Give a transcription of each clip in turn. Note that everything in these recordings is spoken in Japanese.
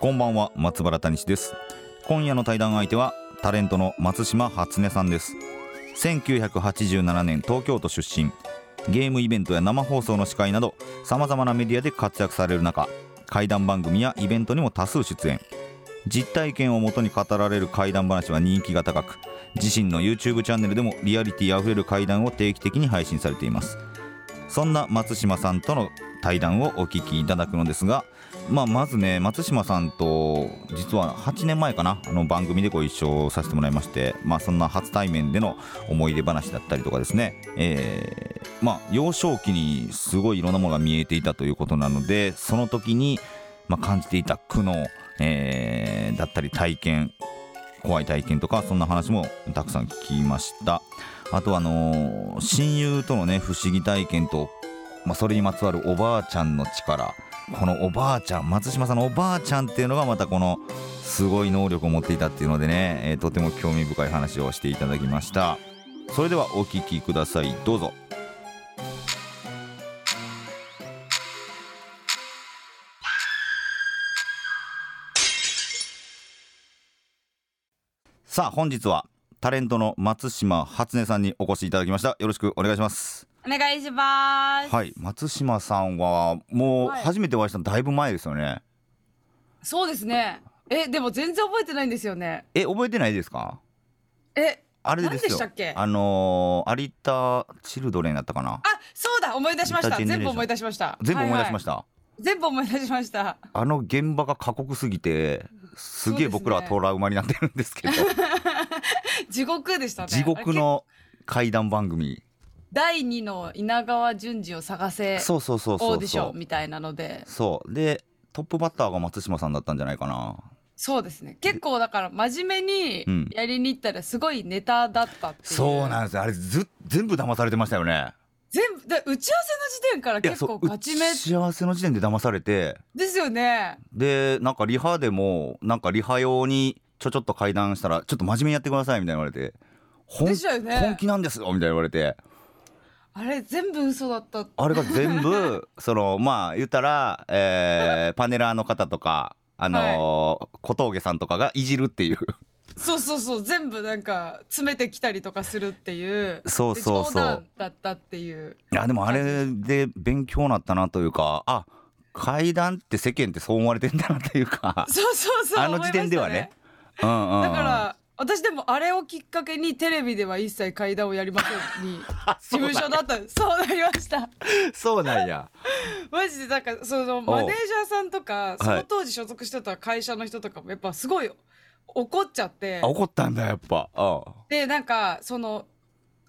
こんばんは松原谷氏です。今夜の対談相手はタレントの松島初音さんです。1987年東京都出身。ゲームイベントや生放送の司会などさまざまなメディアで活躍される中怪談番組やイベントにも多数出演。実体験をもとに語られる怪談話は人気が高く自身の YouTube チャンネルでもリアリティあふれる怪談を定期的に配信されています。そんな松島さんとの対談をお聞きいただくのですが、まあ、まずね松島さんと実は8年前かなあの番組でご一緒させてもらいまして、まあ、そんな初対面での思い出話だったりとかですね、えー、まあ、幼少期にすごいいろんなものが見えていたということなのでその時に、まあ、感じていた苦悩、えー、だったり体験怖い体験とかそんな話もたくさん聞きました。あとあのー、親友とのね不思議体験とまあ、それにまつわるおばあちゃんの力。このおばあちゃん松島さんのおばあちゃんっていうのがまたこのすごい能力を持っていたっていうのでね、えー、とても興味深い話をしていただきました。それではお聞きください。どうぞ。さあ本日はタレントの松島初音さんにお越しいただきました。よろしくお願いします。お願いします。はい。松島さんはもう初めてお会いしたのだいぶ前ですよね、そうですね。えでも全然覚えてないんですよね。え覚えてないですか？えあれですよ。何でしたっけ？あのー、有田チルドレンだったかな。あそうだ。思い出しました。全部思い出しました。全部思い出しました、全部思い出しました。あの現場が過酷すぎてすげえ僕らはトラウマになってるんですけど。地獄でしたね。地獄の怪談番組第二の稲川淳二を探せそうそうそうそうオーディションみたいなので。そう。でトップバッターが松島さんだったんじゃないかな。そうですね。結構だから真面目うん。にやりに行ったらすごいネタだったっていう、そうなんですよ。あれず全部騙されてましたよね。全部で打ち合わせの時点から結構ガチめ幸せの時点で騙されて。ですよね。でなんかリハでもなんかリハ用にちょちょっと会談したらちょっと真面目にやってくださいみたいな言われて。本ね。本気なんですよみたいな言われてあれ全部嘘だった。あれが全部 そのまあ言ったら、えー パネラーの方とかあのー小峠さんとかがいじるっていう。そうそうそう全部なんか詰めてきたりとかするっていうそうそうそう。だったっていう。いやでもあれで勉強になったなというかあ階段って世間ってそう思われてんだなというか。そうそうそうあの時点ではね。うんうんうん。だから私でもあれをきっかけにテレビでは一切階段をやりませんに 事務所だった。そうなりました。そうなんや。マジでなんかそのマネージャーさんとかそはい。の当時所属してた会社の人とかもやっぱすごい怒っちゃって。あ怒ったんだやっぱ。あでなんかその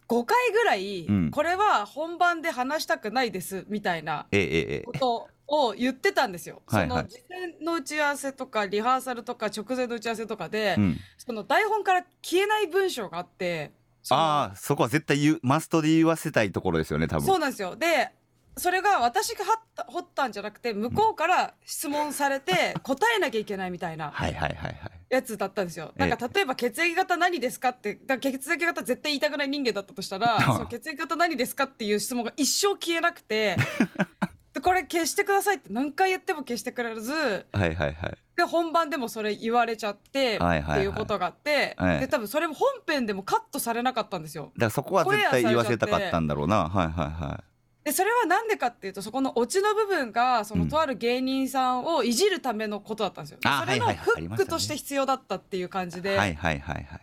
5回ぐらい、うん。これは本番で話したくないですみたいなええええ。ことを言ってたんですよ。はいはい。その事前の打ち合わせとかリハーサルとか直前の打ち合わせとかで、うん。その台本から消えない文章があってああそこは絶対言うマストで言わせたいところですよね多分。そうなんですよ。でそれが私が掘った掘ったんじゃなくて向こうから質問されて 答えなきゃいけないみたいなはいはいはいはい。やつだったんですよ。ええ。なんか例えば血液型何ですかってだ血液型絶対言いたくない人間だったとしたら その血液型何ですかっていう質問が一生消えなくて でこれ消してくださいって何回言っても消してくれずはいはいはい。で本番でもそれ言われちゃってっはいはいはい。ていうことがあってええで多分それも本編でもカットされなかったんですよ。だからそこは絶対言わせたかったんだろうな。はいはいはい。でそれはなんでかっていうとそこのオチの部分がそのうん。とある芸人さんをいじるためのことだったんですよ。あそれのはいはいはい。ありフましたね。ックとして必要だったっていう感じで、はいはいはいはい。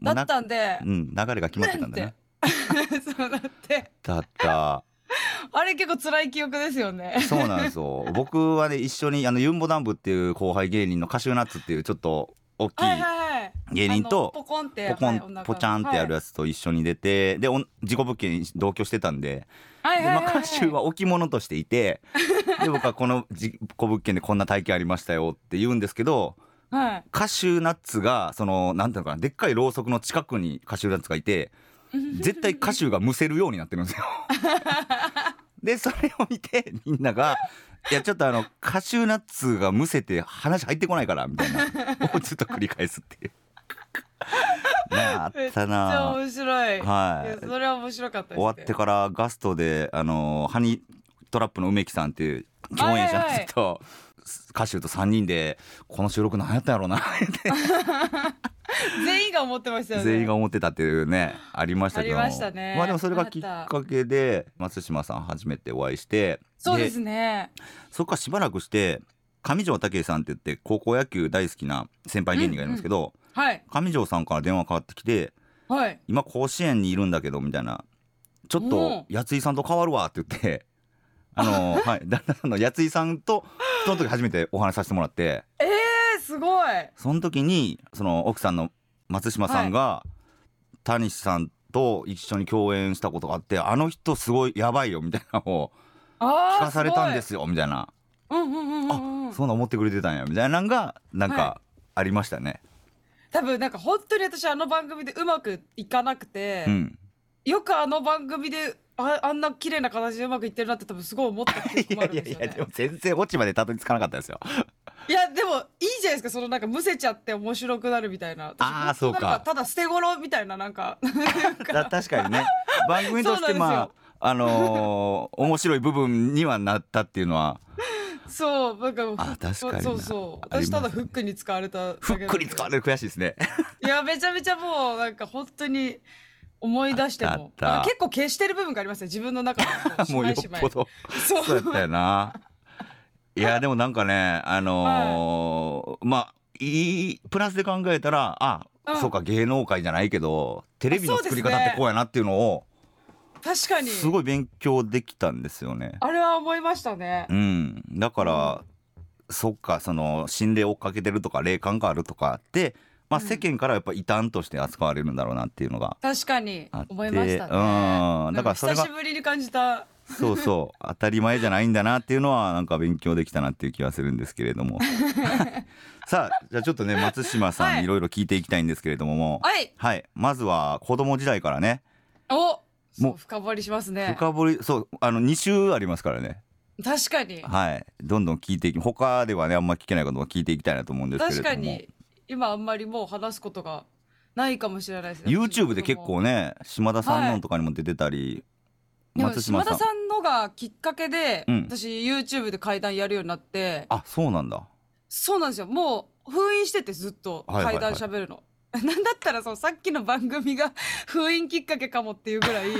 もだったんで、うん流れが決まってたんだね そうだって。だった あれ結構辛い記憶ですよね。そうなんですよ。僕はね一緒にあのユンボダンブっていう後輩芸人のカシューナッツっていうちょっと大きい、芸人とポコンってポコはいポチャンってやるやつと一緒に出て、で事故物件に同居してたんではいはいはいはい。でまあ、歌手は置物としていて で僕はこの事故物件でこんな体験ありましたよって言うんですけどはい。カシューナッツがそのなんていうのかなでっかいろうそくの近くにカシューナッツがいて絶対カシューがむせるようになってるんですよ。でそれを見てみんなが「いやちょっとあのカシューナッツがむせて話入ってこないから」みたいなをずっと繰り返すっていう。ねあめっちゃったな面白い。はいやそれは面白かった。終わってからガストであのハニートラップの梅木さんっていう共演者と歌手と3人でこの収録何やったんやろうなって 全員が思ってましたよね。全員が思ってたっていうねありましたけどありましたね。まあでもそれがきっかけで松島さん初めてお会いしてそうですね。そこからしばらくして上条武さんって言って高校野球大好きな先輩芸人がいるんですけど、はい。上条さんから電話かかってきてはい。今甲子園にいるんだけどみたいな。ちょっとやついさんと変わるわって言ってあのはい。旦那さんのやついさんとその時初めてお話しさせてもらって。えー、すごい。その時にその奥さんの松島さんが、谷さんと一緒に共演したことがあってあの人すごいやばいよみたいなのをああ。聞かされたんですすよみたいな。うんうんうんうんうん。そんな思ってくれてたんやみたいなのがなんはかありましたね。多分なんか本当に私あの番組でうまくいかなくて、うん、よくあの番組でああんな綺麗な形でうまくいってるなって多分すごい思った記憶いもあやいやいるんですよね。やでも全然オチまでたどり着かなかったですよ。いやでもいいじゃないですか。そのなんかむせちゃって面白くなるみたいな。あー私本当そうか。なんただ捨て頃みたいななんか。だ確かにね。番組としてまああのー面白い部分にはなったっていうのは。そうなんかあ確かにな。そうそう。私ただフックに使われただけふっなんでくり使われる悔しいですね。いやめちゃめちゃもうなんか本当に思い出しても。結構消してる部分がありますね。自分の中で もうよっぽど。そう。そうやったよな。いやでもなんかねあのーまあいいプラスで考えたらあ、うん。そうか芸能界じゃないけどテレビの作り方ってこうやなっていうのを確かに。すごい勉強できたんですよね。あれは思いましたね。うん、だから、そっかその心霊追っかけてるとか霊感があるとかって、まあ、うん。世間からやっぱ異端として扱われるんだろうなっていうのが確かに。あって思いましたね。うん。だからそれが久しぶりに感じたそうそう。当たり前じゃないんだなっていうのはなんか勉強できたなっていう気はするんですけれども。さあじゃあちょっとね松島さんはい。にいろいろ聞いていきたいんですけれどもも。はい。はい。まずは子供時代からね。おもそうう深掘りしますね。深掘りそうあの2週ありますからね。確かに。はい。どんどん聞いていき他ではねあんま聞けないことを聞いていきたいなと思うんですけれども。確かに。今あんまりもう話すことがないかもしれないですね。YouTube で結構ね島田さんのとかにも出てたり、でも松島さん。島田さんのがきっかけで、うん。私 YouTube で階段やるようになって。あそうなんだ。そうなんですよ。もう封印しててずっとはいはいはい。階段しゃべるの、なんだったらそうさっきの番組が 封印きっかけかもっていうぐらい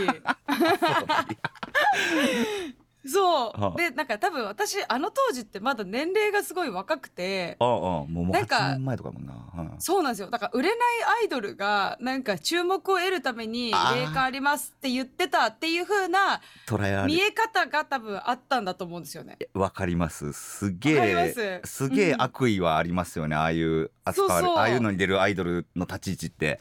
そう、はあ。でなんか多分私あの当時ってまだ年齢がすごい若くてああもうもうなんか8年前とかもんな、うんそうなんですよ。だから売れないアイドルがなんか注目を得るためにあー。霊感ありますって言ってたっていう風な捉えられ見え方が多分あったんだと思うんですよね。わかります。すわかげりまえす。すげえうん。悪意はありますよね、ああいう扱われそうそう。ああいうのに出るアイドルの立ち位置って。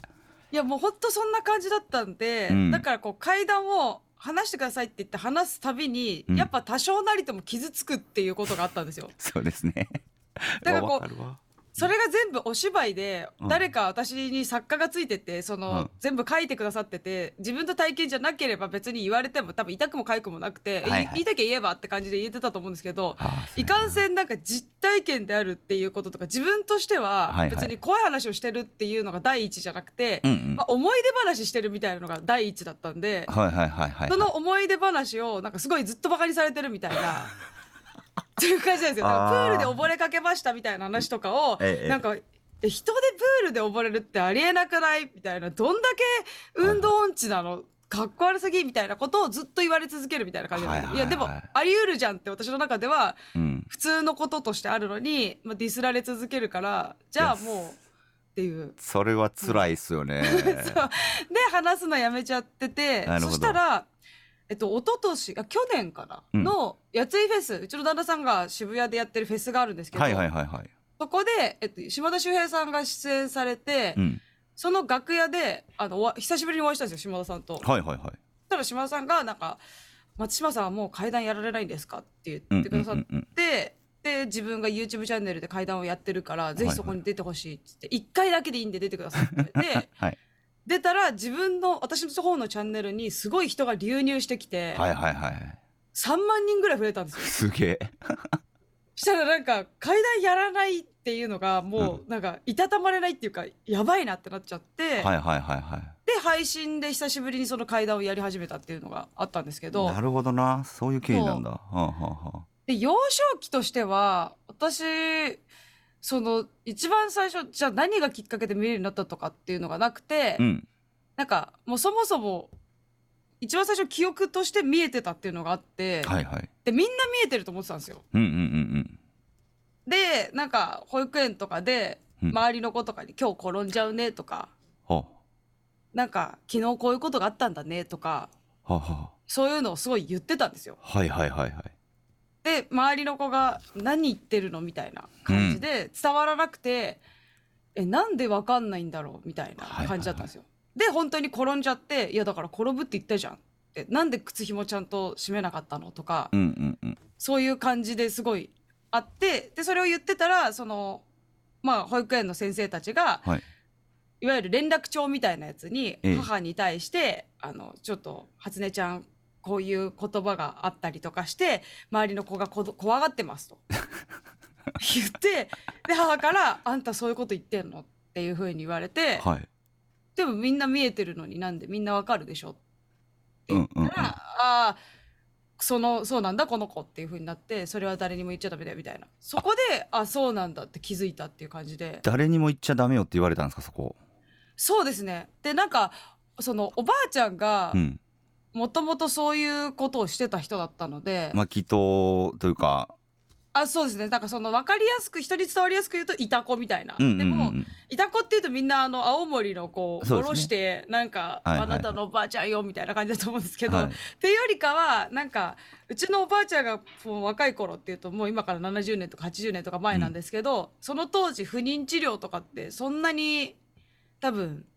いやもうほんとそんな感じだったんで、うん。だからこう階段を話してくださいって言って話すたびに、うん。やっぱ多少なりとも傷つくっていうことがあったんですよ。そうですね。だからこうそれが全部お芝居で、うん。誰か私に作家がついててその、うん。全部書いてくださってて自分の体験じゃなければ別に言われても多分痛くも痒くもなくて、えはいはい。言いたきゃ言えばって感じで言えてたと思うんですけど、ああいかんせんなんか実体験であるっていうこととか自分としてははいはい。別に怖い話をしてるっていうのが第一じゃなくて、うんうん。まあ、思い出話してるみたいなのが第一だったんで、はいはいはいはいその思い出話をなんかすごいずっとバカにされてるみたいな。っていう感じなんですよ。だからプールで溺れかけましたみたいな話とかを、ええなんか、え人でプールで溺れるってありえなくない？みたいな、どんだけ運動音痴なの？かっこ悪すぎみたいなことをずっと言われ続けるみたいな感じではいはいはいい。や、でも、あり得るじゃんって私の中では、うん。普通のこととしてあるのに、まあ、ディスられ続けるから、じゃあもう、っていう。それは辛いっすよね。で話すのやめちゃっててなるほど。そしたらえっと一昨年あ去年かな、うん。のやついフェス。うちの旦那さんが渋谷でやってるフェスがあるんですけど、はいはいはいはい。そこで、えっと、島田秀平さんが出演されて、うん。その楽屋であのおわ久しぶりにお会いしたんですよ島田さんと。はいはいはい。そしたら島田さんがなんか「松島さんはもう階段やられないんですか?」って言ってくださっうんうんうんうん。て、で自分が YouTube チャンネルで階段をやってるからぜひそこに出てほしいっつって、1回だけでいいんで出てくださいって。ではい出たら自分の私の方のチャンネルにすごい人が流入してきて、はいはいはい。3万人ぐらい増えたんですよ。すげえ。したらなんか階段やらないっていうのがもうなんかいたたまれないっていうかやばいなってなっちゃって、はいはいはいはで配信で久しぶりにその階段をやり始めたっていうのがあったんですけどいなるほどな。そういう経緯なんだ。はあはあはで幼少期としては私その一番最初じゃあ何がきっかけで見れるようになったとかっていうのがなくて、あうん。なんかもうそもそも一番最初記憶として見えてたっていうのがあって、はいはい。でみんな見えてると思ってたんですよ。うんうんうんでなんか保育園とかでうん。周りの子とかに「今日転んじゃうね」とかは「なんか昨日こういうことがあったんだね」とかそういうのをすごい言ってたんですよ。あはいはいはいはいで周りの子が「何言ってるの?」みたいな感じで伝わらなくて「えなんでわかんないんだろう?」みたいな感じだったんですよ。で本当に転んじゃって「いやだから転ぶって言ったじゃん」って「なんで靴紐ちゃんと締めなかったの?」とかうんうんうんそういう感じですごいあってでそれを言ってたらそのまあ保育園の先生たちが、はいいわゆる連絡帳みたいなやつにええ母に対して、あのちょっと初音ちゃんこういう言葉があったりとかして周りの子が怖がってますと。言ってで母から「あんたそういうこと言ってんの?」っていうふうに言われて、はい。でもみんな見えてるのになんでみんなわかるでしょってうんうんうん。言ったら、ああそのそうなんだこの子っていうふうになってそれは誰にも言っちゃダメだよみたいな。そこであそうなんだって気づいたっていう感じで。誰にも言っちゃダメよって言われたんですかそこ。そうですね。でなんかそのおばあちゃんがうんもともとそういうことをしてた人だったので、まあ祈祷というか。あそうですね。なんかその分かりやすく人に伝わりやすく言うといた子みたいな、うんうんうん。でもいた子っていうとみんなあの青森のこう下ろしてなんか、はいはい。はいあなたのおばあちゃんよみたいな感じだと思うんですけど、はい。っていうよりかはなんかうちのおばあちゃんがもう若い頃っていうともう今から70年とか80年とか前なんですけど、その当時不妊治療とかってそんなに多分い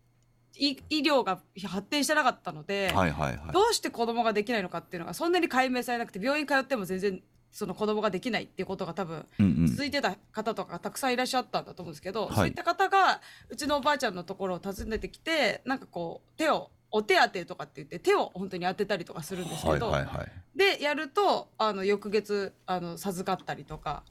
医療が発展してなかったので、はいはいはい。どうして子供ができないのかっていうのがそんなに解明されなくて病院通っても全然その子供ができないっていうことが多分うんうん。続いてた方とかがたくさんいらっしゃったんだと思うんですけど、はい。そういった方がうちのおばあちゃんのところを訪ねてきてなんかこう手をお手当てとかって言って手を本当に当てたりとかするんですけど、はいはいはい。でやるとあの翌月あの授かったりとか。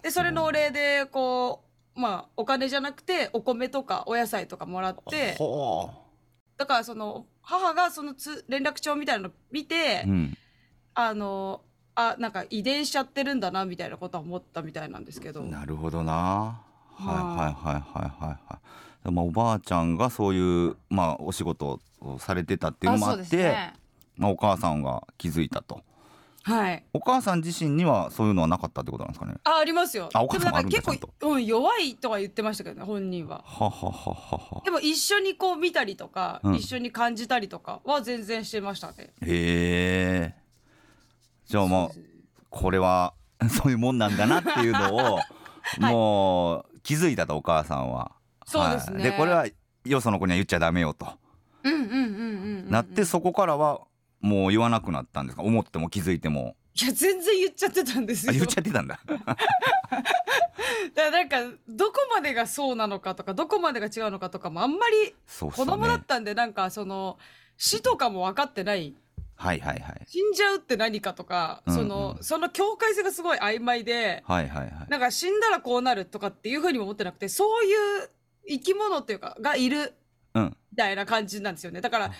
でそれのお礼でこうまあお金じゃなくてお米とかお野菜とかもらってほだからその母がそのつ連絡帳みたいなの見て、ううん。あのあなんか遺伝しちゃってるんだなみたいなことは思ったみたいなんですけど。なるほどな。はいまあ。はいはいはいはいはいまあおばあちゃんがそういうまあお仕事をされてたっていうのもあってね。まあお母さんが気づいたとはい。お母さん自身にはそういうのはなかったってことなんですかね？あ、ありますよ。あお母さんもあるん結構、うん、弱いとは言ってましたけどね、本人は。はははははでも一緒にこう見たりとか、うん一緒に感じたりとかは全然してましたね。へえじゃあまあそうこれは そういうもんなんだなっていうのを、もう気づいたとお母さんは。そうですねはいでこれはよその子には言っちゃダメよと、うんうんうんうんうんうん。なってそこからはもう言わなくなったんですか？思っても気づいてもいや、全然言っちゃってたんですよ。あ言っちゃってたんだ。だからなんか、どこまでがそうなのかとか、どこまでが違うのかとかもあんまり子。供だったんで、なんかその、死とかも分かってない。はいはいはい死んじゃうって何かとか、うんうんその、その境界線がすごい曖昧で、はいはいはい。なんか死んだらこうなるとかっていうふうにも思ってなくて、そういう生き物っていうか、がいるうん。みたいな感じなんですよね。だから、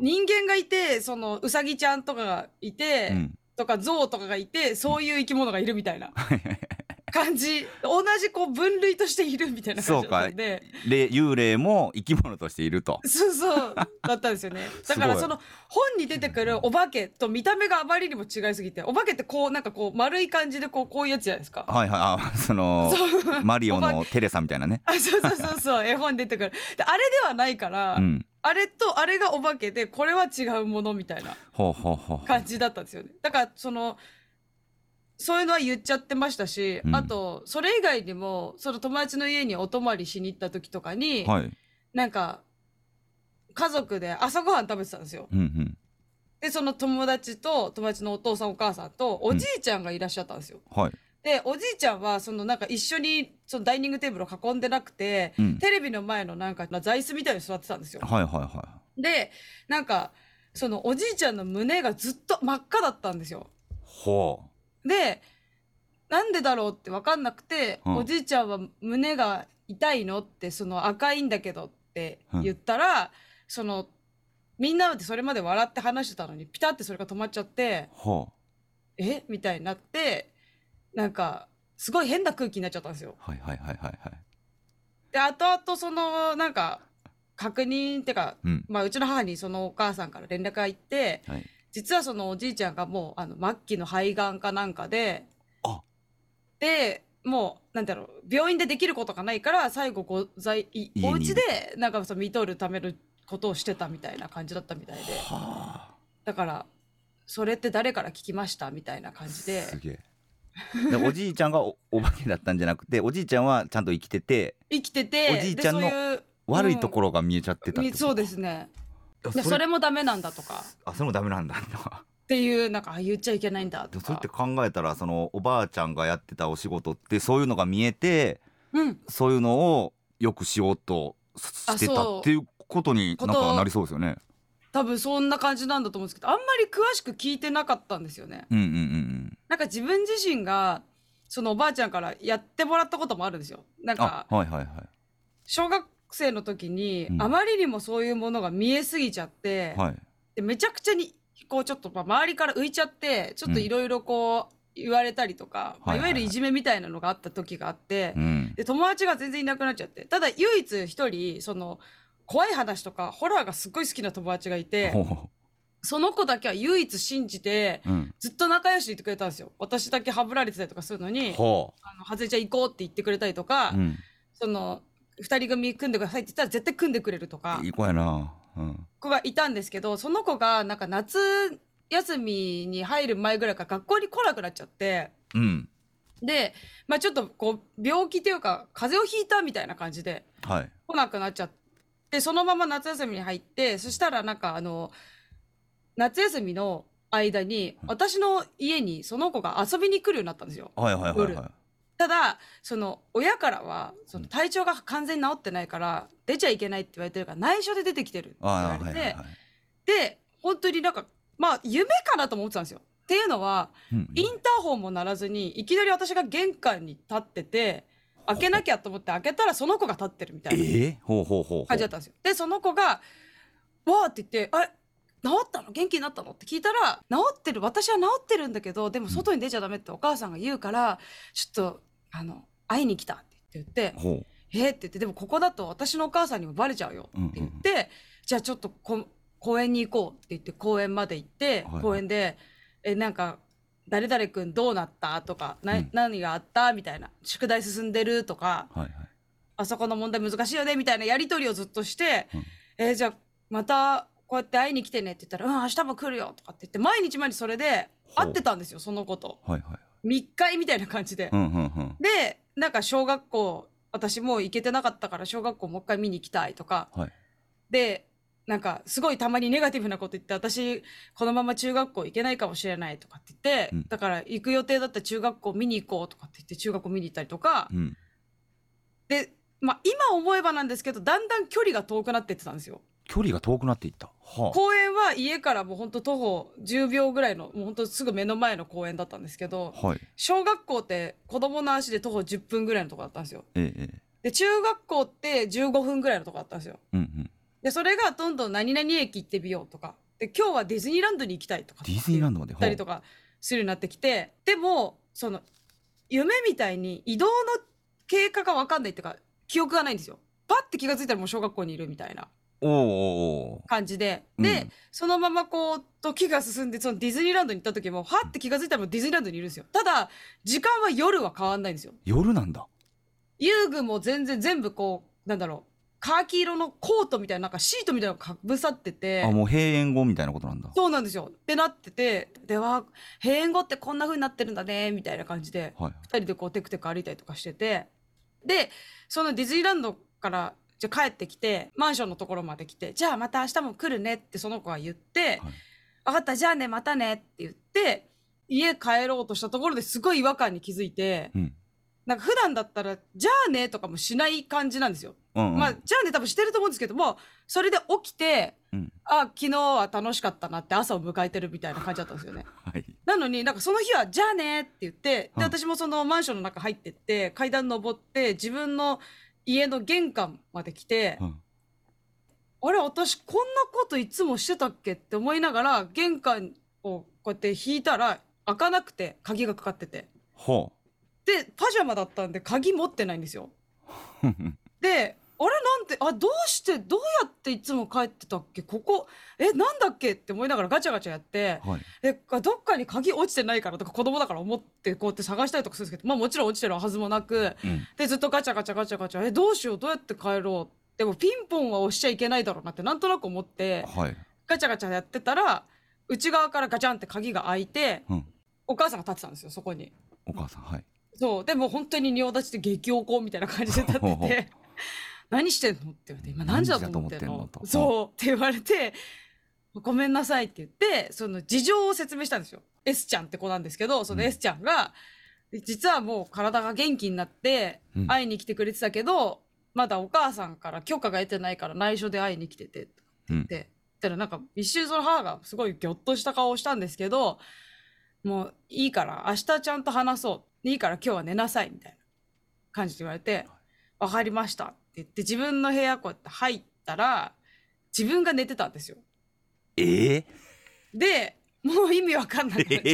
人間がいて、その、うさぎちゃんとかがいて、うん。とか象とかがいて、そういう生き物がいるみたいな 感じ。同じこう分類としているみたいな感じだったんで。霊幽霊も生き物としていると。そうそうだったんですよね。だからその本に出てくるお化けと見た目があまりにも違いすぎて、お化けってこうなんかこう丸い感じでこうこういうやつじゃないですか。はいはいあそのマリオのテレサみたいなね。あそうそうそうそう 絵本に出てくる。であれではないから、うん。あれとあれがお化けでこれは違うものみたいな。感じだったんですよね。だからそのそういうのは言っちゃってましたし、うんあとそれ以外にもその友達の家にお泊まりしに行った時とかに、はいなんか家族で朝ごはん食べてたんですよ。うんうんでその友達と友達のお父さんお母さんとおじいちゃんがいらっしゃったんですよ。はいでおじいちゃんはそのなんか一緒にそのダイニングテーブルを囲んでなくて、うんテレビの前のなんか座椅子みたいに座ってたんですよ。はいはいはでなんかそのおじいちゃんの胸がずっと真っ赤だったんですよ。いほでなんでだろうって分かんなくて、うん。おじいちゃんは胸が痛いのってその赤いんだけどって言ったら、そのみんなでそれまで笑って話してたのにピタってそれが止まっちゃってう。ほえ？みたいになってなんかすごい変な空気になっちゃったんですよ。うはいはいはいはいはい。で後々そのなんか確認ってか、うん。まあ、うちの母にそのお母さんから連絡が行ってはい実はそのおじいちゃんがもうあの末期の肺がんかなんかであ。でもうなんだろう病院でできることがないから最後ご在お家でなんかその見とるためのことをしてたみたいな感じだったみたいで。はだからそれって誰から聞きましたみたいな感あじで。すげえ。でおじいちゃんがおお化けだったんじゃなくておじいちゃんはちゃんと生きてて生きてておじいちゃんの悪いところが見えちゃってたってこと。みそうですねあでそれもダメなんだとか。あそれもダメなんだ。っていうなんかあ言っちゃいけないんだとか。そうやって考えたらそのおばあちゃんがやってたお仕事ってそういうのが見えてうん。そういうのをよくしようとししてたっていうことになんかなりそうですよね。多分そんな感じなんだと思うんですけどあんまり詳しく聞いてなかったんですよね。うんうんうんなんか自分自身がそのおばあちゃんからやってもらったこともあるんですよ。なんかはいはいはい。小学生の時にうんあまりにもそういうものが見えすぎちゃって、はい。でめちゃくちゃにこうちょっとまあ周りから浮いちゃってちょっといろいろこう言われたりとか、まあはいはいはいいわゆるいじめみたいなのがあった時があって、うん。で友達が全然いなくなっちゃってただ唯一一人その怖い話とかホラーがすっごい好きな友達がいてほうほその子だけは唯一信じてう。うん。ずっと仲良しでいてくれたんですよ私だけはぶられてたりとかするのにほ「あの外れちゃん行こう」って言ってくれたりとか、う。うん。その2人組組んでくださいって言ったら絶対組んでくれるとかいい子やな。うん。子がいたんですけどその子がなんか夏休みに入る前ぐらいから学校に来なくなっちゃってうん。で、まあ、ちょっとこう病気というか風邪をひいたみたいな感じではい。来なくなっちゃってそのまま夏休みに入ってそしたらなんかあの夏休みの間に私の家にその子が遊びに来るようになったんですよ。はいはいはい夜はただその親からはその体調が完全に治ってないから出ちゃいけないって言われてるから内緒で出てきてるってい。言あわれて、あはいはいはい。で本当になんかまあ夢かなと思ってたんですよ。っていうのはうんインターホンも鳴らずにいきなり私が玄関に立ってて開けなきゃと思って開けたらその子が立ってるみたいな。感じだったんですよ。でその子が「わーって言って「あれ？治ったの？元気になったの?」って聞いたら「治ってる私は治ってるんだけどでも外に出ちゃダメってお母さんが言うからちょっとあの会いに来た」って言ってほう。「えっ?」って言って「でもここだと私のお母さんにもバレちゃうよ」って言って、じゃあちょっとこ公園に行こうって言って公園まで行って、はいはい公園で「えなんか誰々君どうなった?」とか、なうん何があった?」みたいな「宿題進んでる?」とかはいはい。「あそこの問題難しいよね」みたいなやり取りをずっとしてうん「えーじゃあまたこうやって会いに来てね」って言ったら「うん明日も来るよ」とかって言って毎日毎日それで会ってたんですよその子と。はいはい。密会みたいな感じで。うんうんうん。でなんか小学校私もう行けてなかったから小学校もう一回見に行きたいとかはい。でなんかすごいたまにネガティブなこと言って私このまま中学校行けないかもしれないとかって言って、うんだから行く予定だった中学校見に行こうとかって言って中学校見に行ったりとか、うん。で、まあ、今思えばなんですけどだんだん距離が遠くなってってたんですよ。距離が遠くなっていった。はあ。公園は家からもうほんと徒歩10秒ぐらいのもうほんとすぐ目の前の公園だったんですけどはい。小学校って子供の足で徒歩10分ぐらいのとこだったんですよ。ええええ。で中学校って15分ぐらいのとこだったんですよ。うんうん。でそれがどんどん何々駅行ってみようとかで今日はディズニーランドに行きたいとかディズニーランドまで？行ったりとかするようになってきてでもその夢みたいに移動の経過が分かんないっていうか記憶がないんですよ。パッて気が付いたらもう小学校にいるみたいなお感じで。で、うん。そのままこう時が進んでそのディズニーランドに行った時もはって気が付いたらもうディズニーランドにいるんですよ。ただ時間は夜は変わんないんですよ。夜なんだ。遊具も全然全部こうなんだろうカーキ色のコートみたいななんかシートみたいなのがかぶさってて。あもう閉園後みたいなことなんだ。そうなんですよ。ってなっててでは閉園後ってこんな風になってるんだねみたいな感じではい2人でこうテクテク歩いたりとかしてて。でそのディズニーランドからじゃあ帰ってきてマンションのところまで来てじゃあまた明日も来るねってその子が言って、分かったじゃあねまたねって言って家帰ろうとしたところですごい違和感に気づいてうん。なんか普段だったらじゃあねとかもしない感じなんですよ。うんうん。まあじゃあね多分してると思うんですけどもそれで起きてうん。あ昨日は楽しかったなって朝を迎えてるみたいな感じだったんですよね。はい。なのになんかその日は「じゃあね」って言ってうん。で私もそのマンションの中入ってって階段登って自分の家の玄関まで来てうん。あれ私こんなこといつもしてたっけって思いながら玄関をこうやって引いたら開かなくて鍵がかかってて。ほでパジャマだったんで鍵持ってないんですよ。うであれなんてあどうしてどうやっていつも帰ってたっけ？ここえなんだっけ？って思いながらガチャガチャやってはい。でどっかに鍵落ちてないからとか子供だから思ってこうやって探したりとかするんですけどまあもちろん落ちてるはずもなくうん。でずっとガチャガチャガチャガチャえどうしよう？どうやって帰ろう？でもピンポンは押しちゃいけないだろうなってなんとなく思ってはい。ガチャガチャやってたら内側からガチャンって鍵が開いてうん。お母さんが立ってたんですよそこに。お母さんはい。そう。でも本当に仁王立ちで激おこみたいな感じで立ってほうほうて「何してんの?」って言われて「今何時だと思ってんの？と。そうって言われて「ごめんなさい」って言ってその事情を説明したんですよ。S ちゃんって子なんですけどその S ちゃんが、実はもう体が元気になってうん。会いに来てくれてたけど、まだお母さんから許可が得てないから内緒で会いに来ててうん。って言ったらなんか一瞬その母がすごいギョッとした顔をしたんですけどもういいから明日ちゃんと話そう。いいから今日は寝なさいみたいな感じで言われて「分かりました」って言って自分の部屋こうやって入ったら自分が寝てたんですよ。ええでもう意味わかんなくなっちゃって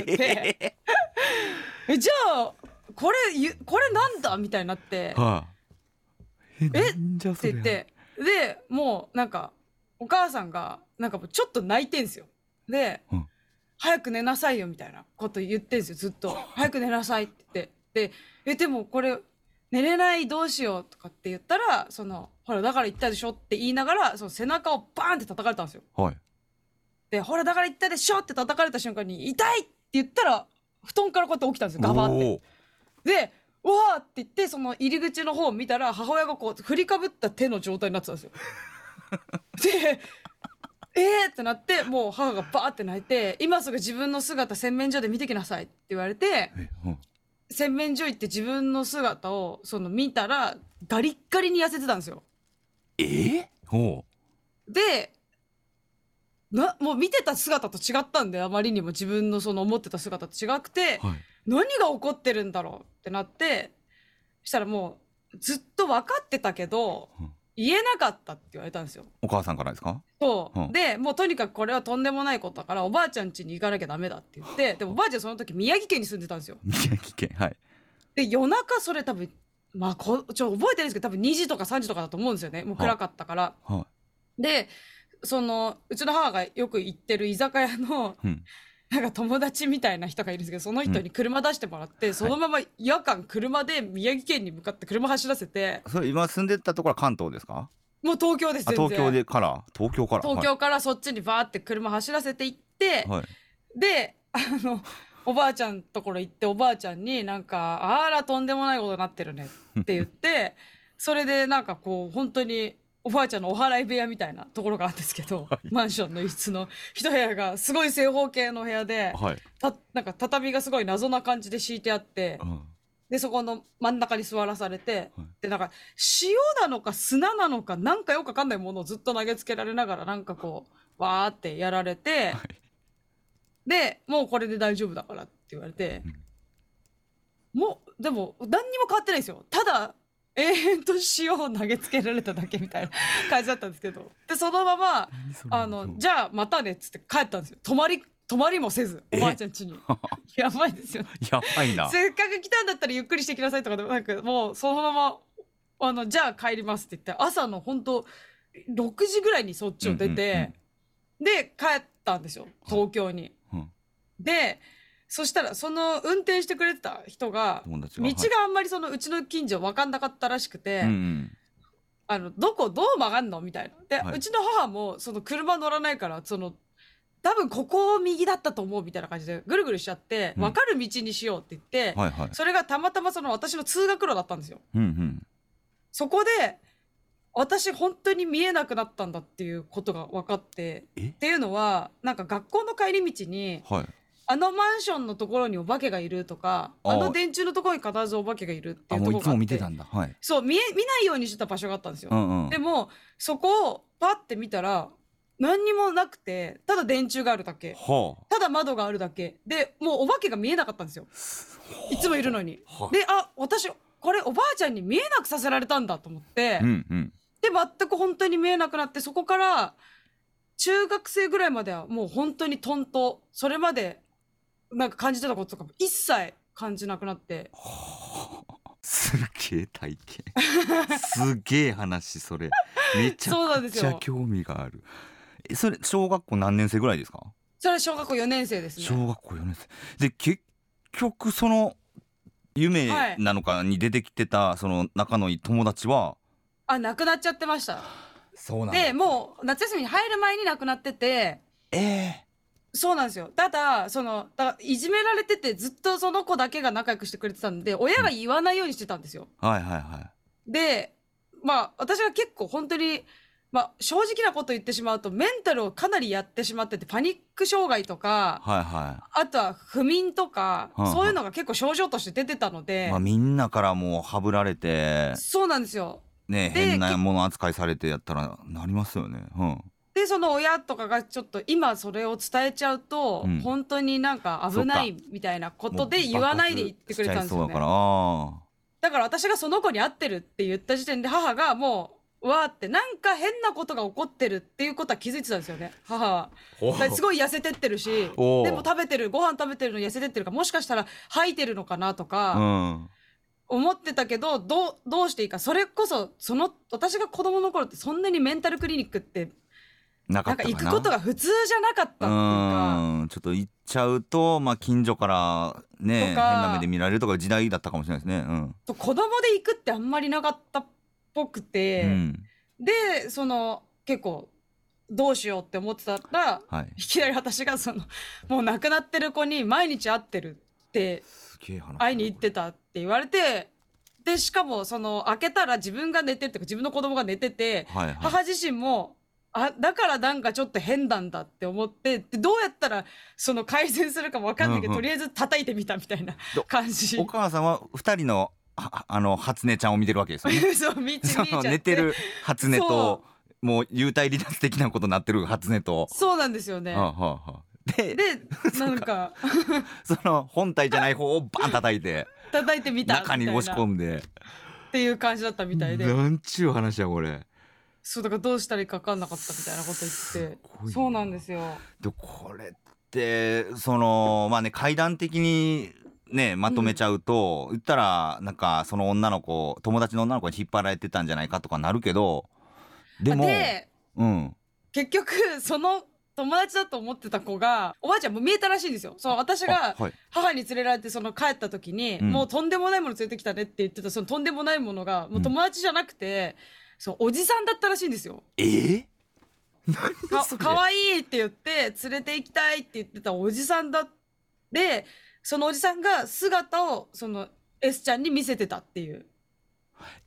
「えじゃあこれゆこれなんだ?」みたいになって。はい。え？なんじゃ。って言って。でもうなんかお母さんがなんかもうちょっと泣いてんすよ。で、うん。早く寝なさいよみたいなこと言ってんすよずっと。早く寝なさいって言って。でえでもこれ寝れないどうしようとかって言ったらそのほらだから言ったでしょって言いながらその背中をバーンって叩かれたんですよ。はい。でほらだから言ったでしょって叩かれた瞬間に痛いって言ったら布団からこうやって起きたんですよ。ガバって。でうわーって言ってその入り口の方を見たら母親がこう振りかぶった手の状態になってたんですよ。でえーってなってもう母がバーって泣いて今すぐ自分の姿洗面所で見てきなさいって言われて洗面所行って自分の姿をその見たらガリッガリに痩せてたんですよ。え？えほでなもう見てた姿と違ったんであまりにも自分のその思ってた姿と違くてうはい。何が起こってるんだろうってなってそしたらもうずっと分かってたけど、うん言えなかったって言われたんですよ。お母さんからですか？そう、うん。でもうとにかくこれはとんでもないことだからおばあちゃん家に行かなきゃダメだって言ってでもおばあちゃんその時宮城県に住んでたんですよ。宮城県はい。で夜中それ多分まあこちょ覚えてないんですけど多分2時とか3時とかだと思うんですよね。もう暗かったから。はでそのうちの母がよく行ってる居酒屋のいうんなんか友達みたいな人がいるんですけどその人に車出してもらって、そのまま夜間車で宮城県に向かって車走らせてそれ今住んでたところは関東ですか？もう東京です東京でから？東京から？東京からそっちにバーって車走らせて行って、はい、はい。であのおばあちゃんところ行っておばあちゃんになんか「あらとんでもないことになってるね」って言って それでなんかこう本当におばあちゃんのお祓い部屋みたいなところがあるんですけど、マンションの一室の一部屋がすごい正方形の部屋ではい、たなんか畳がすごい謎な感じで敷いてあってうん。でそこの真ん中に座らされて、はい。でなんか塩なのか砂なのかなんかよくわかんないものをずっと投げつけられながらなんかこうわーってやられて、はい。でもうこれで大丈夫だからって言われて、もうでも何にも変わってないんですよ。ただ永遠と塩を投げつけられただけみたいな感じだったんですけど。でそのままあのじゃあまたねっつって帰ったんですよ。泊まり泊まりもせずおばあちゃん家に。やばいですよね。やばいな。せっかく来たんだったらゆっくりしてきなさいとかでもなくもうそのままあのじゃあ帰りますって言って朝の本当6時ぐらいにそっちを出て、で帰ったんですよ。東京に。うん。でそしたらその運転してくれてた人が友達道ががあんまりそのうちの近所分かんなかったらしくて、あのどこどう曲がんのみたいな。で、はい。うちの母もその車乗らないからその多分ここを右だったと思うみたいな感じでぐるぐるしちゃって、うん。分かる道にしようって言って、はいはい。それがたまたまその私の通学路だったんですよ。うんうん。そこで私本当に見えなくなったんだっていうことが分かってえ？っていうのはなんか学校の帰り道にはいあのマンションのところにお化けがいるとかああの電柱のところに必ずお化けがいるってあいうところがあもてたんだ。はい。そう見え見ないようにしてた場所があったんですよ。うんうん。でもそこをパッて見たら何にもなくてただ電柱があるだけ。はただ窓があるだけ。でもうお化けが見えなかったんですよ。いつもいるのに。はであ私これおばあちゃんに見えなくさせられたんだと思って、うんうん。で全く本当に見えなくなってそこから中学生ぐらいまではもう本当にトントそれまでなんか感じてたこととかも一切感じなくなって。すげえ体験。すげえ話それ。めちゃくちゃ興味がある。えそれ小学校何年生ぐらいですか？それ小学校4年生ですね。小学校4年生。で結局その夢なのかに出てきてたその仲のいい友達は？あ亡くなっちゃってました。そうなんでもう夏休みに入る前に亡くなってて。ええそうなんですよ。ただそのだいじめられててずっとその子だけが仲良くしてくれてたんで親が言わないようにしてたんですよ。はいはいはい。でまあ私は結構本当に、まあ、正直なこと言ってしまうとメンタルをかなりやってしまっててパニック障害とかはいはあとは不眠とか、はあはあそういうのが結構症状として出てたのい、で、まあ、みんなからもうはぶられてそうなんですよ。ねで変なもの扱いされてやったらなりますよね。うんでその親とかがちょっと今それを伝えちゃうと、うん。本当になんか危ないみたいなことで言わないで言ってくれたんですよね。だから。私がその子に会ってるって言った時点で母がもううわーってなんか変なことが起こってるっていうことは気づいてたんですよね。母は。すごい痩せてってるしでも食べてるご飯食べてるの痩せてってるからもしかしたら吐いてるのかなとうかん。思ってたけどどうどうしていいか。それこそその私が子供の頃ってそんなにメンタルクリニックってなんかなかったかな。行くことが普通じゃなかったっていうか。うん。ちょっと行っちゃうと、まあ、近所からね変とか。な目で見られるとか時代だったかもしれないですね。うん。と子供で行くってあんまりなかったっぽくて、うん。でその結構どうしようって思ってたらはい、いきなり私がそのもう亡くなってる子に毎日会ってるってすげえ話会いに行ってたって言われてでしかもその開けたら自分が寝てるっていうか自分の子供が寝ててはいはい。母自身もあだからなんかちょっと変なんだって思ってでどうやったらその改善するかも分かんないけど、うんうんとりあえず叩いてみたみたいなど感じ。お母さんは二人のはあの初音ちゃんを見てるわけですよね。そう、道見えちそゃっての寝てる初音とそもう幽体離脱的なことになってる初音と。そうなんですよね。はあはあはあでで、なんか、その本体じゃない方をバン叩いて叩いてみた中に押し込みんでっていう感じだったみたいで、なんちゅう話やこれ。そうだからどうしたらいいか分かんなかったみたいなこと言ってそうなんですよ。でこれってそのまあね階段的にねまとめちゃうと、言ったらなんかその女の子友達の女の子に引っ張られてたんじゃないかとかなるけどでもで、うん。結局、その友達だと思ってた子が、おばあちゃんも見えたらしいんですよ。そう、私が母に連れられてその帰った時に、うん。もうとんでもないもの連れてきたねって言ってたそのとんでもないものがもう友達じゃなくて、そうおじさんだったらしいんですよ。えー、かかわいいって言って連れて行きたいって言ってたおじさんだでそのおじさんが姿をその S ちゃんに見せてたっていう。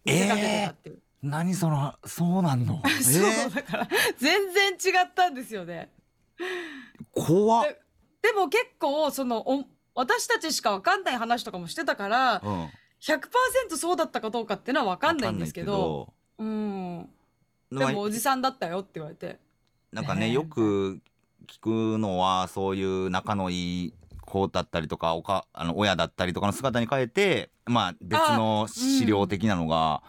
見せかけてたっていう、何そのそうなんの？そうだから全然違ったんですよね。えー、怖っ、でも結構そのお私たちしか分かんない話とかもしてたからうん、100%そうだったかどうかっていうのは分かんないんですけどうん。でもおじさんだったよって言われて。なんかねねえ。よく聞くのはそういう仲のいい子だったりとかおかあの親だったりとかの姿に変えてまあ別の資料的なのが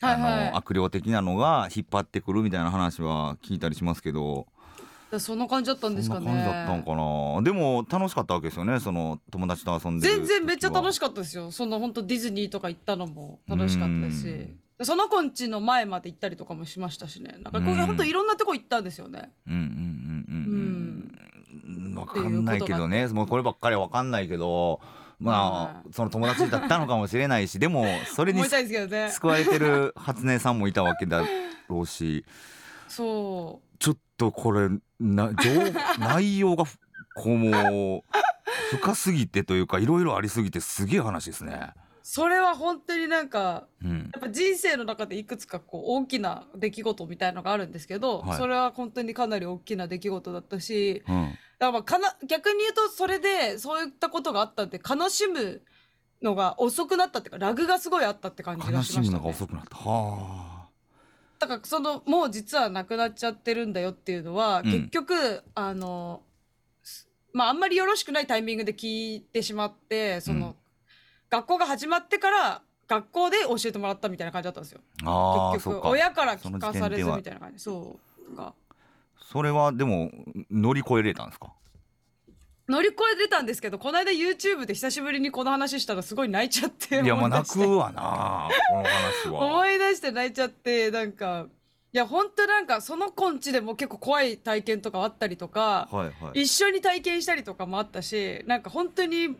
あ,、はいはい。の悪霊的なのが引っ張ってくるみたいな話は聞いたりしますけど。そんな感じだったんですそかね。んな感じだったんかな。でも楽しかったわけですよねその友達と遊んでる全然めっちゃ楽しかったですよ。その本当ディズニーとか行ったのも楽しかったしうんその子んちの前まで行ったりとかもしましたしね。なんかこう本当いろんなとこ行ったんですよね。うんうんうんうんうん。分かんないけどね。もうこればっかりは分かんないけどまあその友達だったのかもしれないしでも それにね。救われてる初音さんもいたわけだろうし。そう。ちょっとこれな情 内容がこうもう深すぎてというかいろいろありすぎてすげえ話ですね。それは本当になんかうん。やっぱ人生の中でいくつかこう大きな出来事みたいのがあるんですけど、はい。それは本当にかなり大きな出来事だったしうん。だからまあかな逆に言うとそれでそういったことがあったんで悲しむのが遅くなったっていうかラグがすごいあったって感じが悲しました、ね、が遅くなった。はだからそのもう実はなくなっちゃってるんだよっていうのは、うん。結局あのすまああんまりよろしくないタイミングで聞いてしまってその、うん学校が始まってから学校で教えてもらったみたいな感じだったんですよ。結局親から聞かされずみたいな感じそうがそれはでも乗り越えれたんですか？乗り越えてたんですけどこの間 YouTube で久しぶりにこの話したらすごい泣いちゃっていやまあ泣くわなこの話は。思い出して泣いちゃってなんかいや本当なんかその子んちでも結構怖い体験とかあったりとか、はいはい。一緒に体験したりとかもあったしなんか本当に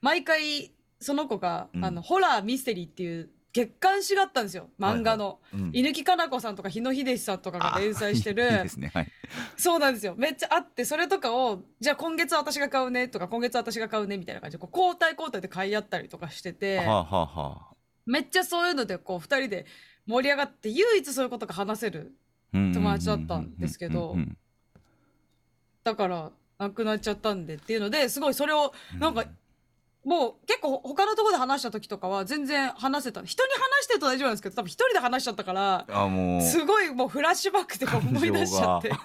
毎回その子が、うん。あのホラーミステリーっていう月刊誌があったんですよ。漫画の。うん。猪木かな子さんとか日野秀さんとかが連載してる。ね。はい。そうなんですよ。めっちゃあってそれとかをじゃあ今月私が買うねとか今月私が買うねみたいな感じでこう交代交代で買い合ったりとかしてて、はあはあはあ。めっちゃそういうのでこう2人で盛り上がって唯一そういうことが話せる友友達だったんですけどだからなくなっちゃったんでっていうのですごいそれをなんかもう結構他のところで話した時とかは全然話せた。人に話してると大丈夫なんですけど多分一人で話しちゃったからあもう。すごいもうフラッシュバックでこう思い出しちゃって。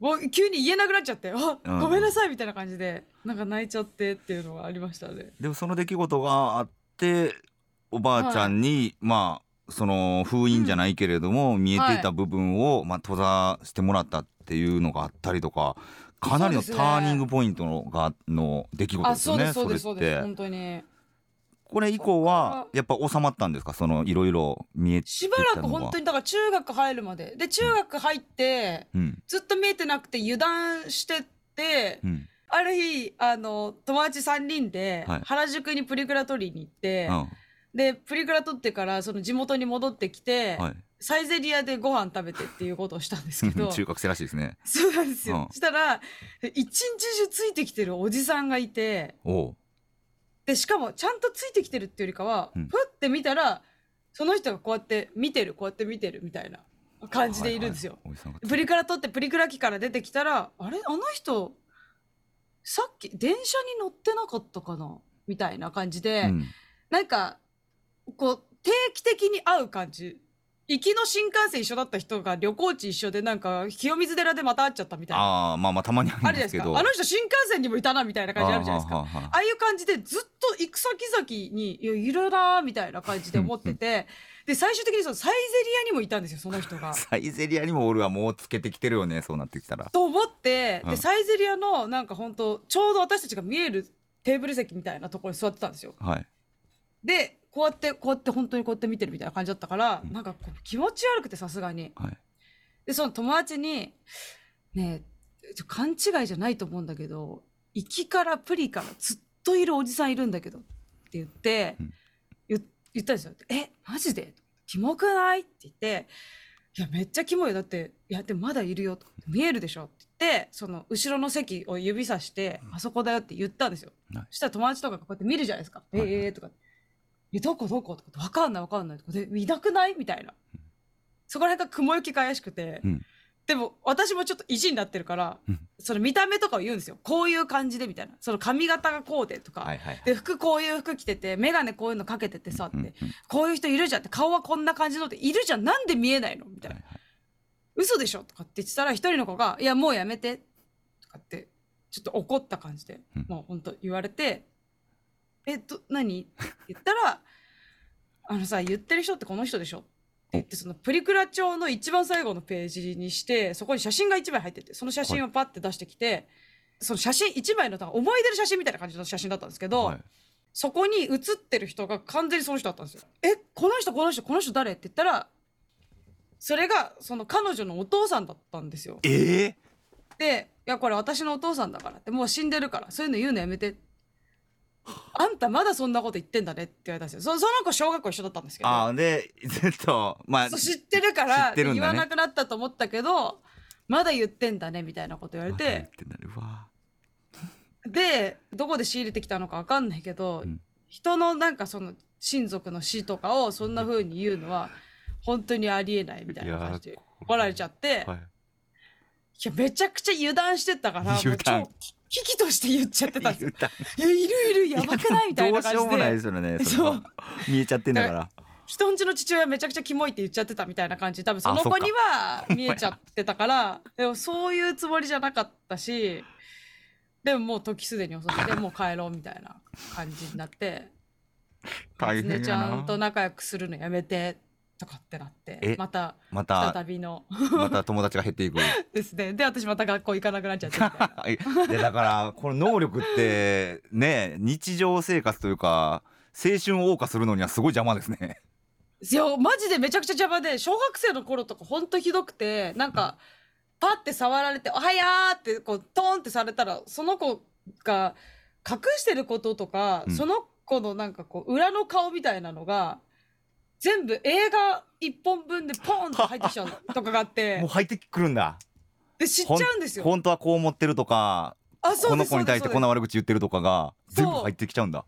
もう急に言えなくなっちゃって「あうん。ごめんなさい」みたいな感じでなんか泣いちゃってっていうのがありましたね。でもその出来事があっておばあちゃんに、まあその封印じゃないけれども、見えていた部分を、まあ、閉ざしてもらったっていうのがあったりとかかなりのターニングポイントのがの出来事あですよねそうですそうです本当に。これ以降はやっぱ収まったんですか？そのいろいろ見えてしばらく本当に、にだから中学入るまで。で中学入ってうん。ずっと見えてなくて油断してってうん。ある日あの友達3人ではい。原宿にプリクラ取りに行って、うん。でプリクラ取ってからその地元に戻ってきて、はい、サイゼリアでご飯食べてっていうことをしたんですけど。中学生らしいですね。そうなんですよ、うん。そしたら一日中ついてきてるおじさんがいて。でしかもちゃんとついてきてるっていうよりかは、うん。ふって見たらその人がこうやって見てるこうやって見てるみたいな感じでいるんですよ。はいはい。プリクラ撮ってプリクラ機から出てきたらあれ？あの人さっき電車に乗ってなかったかな？みたいな感じで、うん。なんかこう定期的に会う感じ行きの新幹線一緒だった人が旅行地一緒でなんか清水寺でまた会っちゃったみたいな。ああまあまあたまにああるじゃないですか。るんですけどあの人新幹線にもいたなみたいな感じあるじゃないですか。あーはーはーはー。ああいう感じでずっと行く先々にいやいるなーみたいな感じで思ってて。で最終的にそのサイゼリアにもいたんですよその人が。サイゼリアにも俺はもうつけてきてるよねそうなってきたら。と思って、うん。でサイゼリアのなんか本当ちょうど私たちが見えるテーブル席みたいなところに座ってたんですよ。はい。でこうやってこうやって本当にこうやって見てるみたいな感じだったから、うん。なんかこう気持ち悪くてさすがに。はい。でその友達に「ねえちょ勘違いじゃないと思うんだけど行きからプリからずっといるおじさんいるんだけど」って言って、うん。言言ったんですよ。えマジで？キモくない?」って言って「いやめっちゃキモいよ。だっていやでもまだいるよ」と見えるでしょ」って言ってその後ろの席を指さして「あそこだよ」って言ったんですよ。はい。そしたら友達とかがこうやって見るじゃないですか「はいはい。ええとか「えどこどこ?」とか「わかんないわかんない」とかで「いなくない?」みたいな。そこら辺が雲行きが怪しくて、うん。でも私もちょっと意地になってるから、うん。その見た目とかを言うんですよ。こういう感じでみたいな。その髪型がこうでとか、はいはいで服こういう服着てて眼鏡こういうのかけててさって、うんうんこういう人いるじゃんって。顔はこんな感じのっているじゃん。なんで見えないの？みたいな、はいはい。嘘でしょ？とかって言ってたら一人の子が「いやもうやめて」とかってちょっと怒った感じで、うん。もう本当言われて「えっと何?」って言ったら「あのさ言ってる人ってこの人でしょ」って言ってそのプリクラ帳の一番最後のページにしてそこに写真が1枚入っててその写真をパッて出してきて、その写真1枚の思い出の写真みたいな感じの写真だったんですけど、はいそこに写ってる人が完全にその人だったんですよ。えこの人この人この人誰？って言ったらそれがその彼女のお父さんだったんですよ。ええで「いやこれ私のお父さんだから」ってもう死んでるからそういうの言うのやめてあんたまだそんなこと言ってんだねって言われたんですよ。そその子小学校一緒だったんですけど。ああでずっとまあそう知ってるか知らってるんだね。言わなくなったと思ったけどまだ言ってんだねみたいなこと言われて。ってわでどこで仕入れてきたのか分かんないけど、うん。人のなんかその親族の死とかをそんな風に言うのは本当にありえないみたいな感じで怒られちゃって、はい。いやめちゃくちゃ油断してたからもう油断超危機として言っちゃってたんですよ。言った。いやいるいるやばくない？みたいどな感じうしようもないでですよねそう。見えちゃってんだから。人んちの父親めちゃくちゃキモいって言っちゃってたみたいな感じ。で多分その子には見えちゃってたからでもそういうつもりじゃなかったし。でももう時すでに遅くてもう帰ろうみたいな感じになって。大変ちゃんと仲良くするのやめてとかってなってえまたまた再びの。また友達が減っていく。ですね。で私また学校行かなくなっちゃって。だからこの能力ってね日常生活というか青春を謳歌するのにはすごい邪魔ですね。いやマジでめちゃくちゃ邪魔で小学生の頃とかほんとひどくてなんかパッて触られて「おはやー」ってこうトーンってされたらその子が隠してることとか、うん。その子のなんかこう裏の顔みたいなのが全部映画一本分でポーンと入ってきちゃうのとかがあっ もうて入ってくるんだ。で知っちゃうんですよ。本当はこう思ってるとかあそうこの子に対してこんな悪口言ってるとかが全部入ってきちゃうんだ。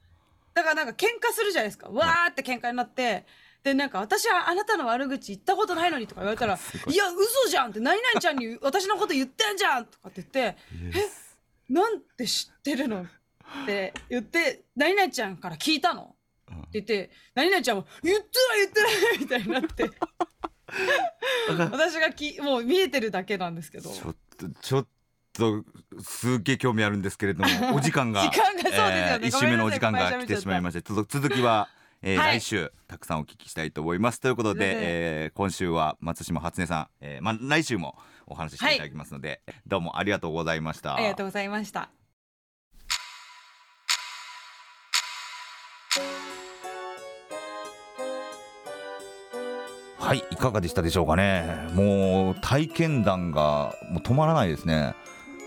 だからなんか喧嘩するじゃないですか。わーって喧嘩になって。で、なんか私はあなたの悪口言ったことないのにとか言われたら、い。いや、嘘じゃんって、何々ちゃんに 私のこと言ってんじゃんとかって言って、なんで知ってるのって言って、何々ちゃんから聞いたの。うんって言って、何々ちゃんも、言ってない言ってないみたいになって、私がきもう見えてるだけなんですけど。ちょっとちょっとすっげえ興味あるんですけれども お時間が時間がそうですよね。一週目のお時間が来てしまいまして続続きは、えーはい。来週たくさんお聞きしたいと思います。ということで、ねえー今週は松島初音さん、えーまあ、来週もお話ししていただきますので、どうもありがとうございました。ありがとうございました。はいいかがでしたでしょうかね。もう体験談がもう止まらないですね。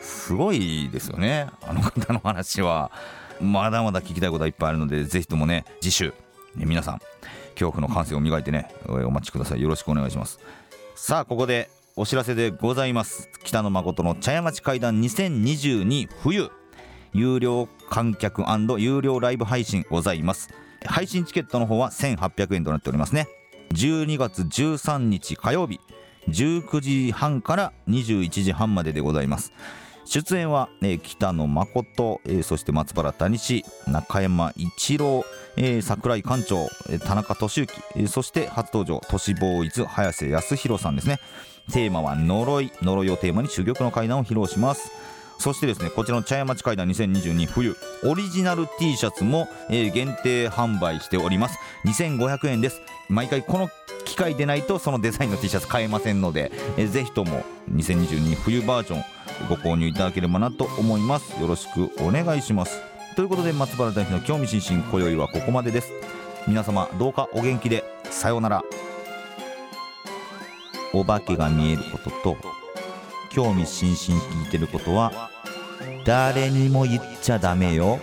すごいですよねあの方の話は。まだまだ聞きたいことはいっぱいあるのでぜひともね次週ね皆さん恐怖の感性を磨いてねお待ちください。よろしくお願いします。さあここでお知らせでございます。北野誠の茶屋町会談2022冬。有料観客有料ライブ配信ございます。配信チケットの方は1800円となっておりますね。12月13日火曜日19時半から21時半まででございます。出演は、えー北野誠、えーそして松原谷氏中山一郎、えー桜井館長、田中俊之、えそして初登場都市ボーイズ早瀬康弘さんですね。テーマは呪い。呪いをテーマに珠玉の階段を披露します。そしてですねこちらの茶屋町階段2022冬オリジナル T シャツも、え限定販売しております。2500円です。毎回この機会でないとそのデザインの T シャツ買えませんので、えーぜひとも2022冬バージョンご購入いただければなと思います。よろしくお願いします。ということで松原大輝の興味津々今宵はここまでです。皆様どうかお元気でさようなら。お化けが見えることと興味津々聞いてることは誰にも言っちゃダメよ。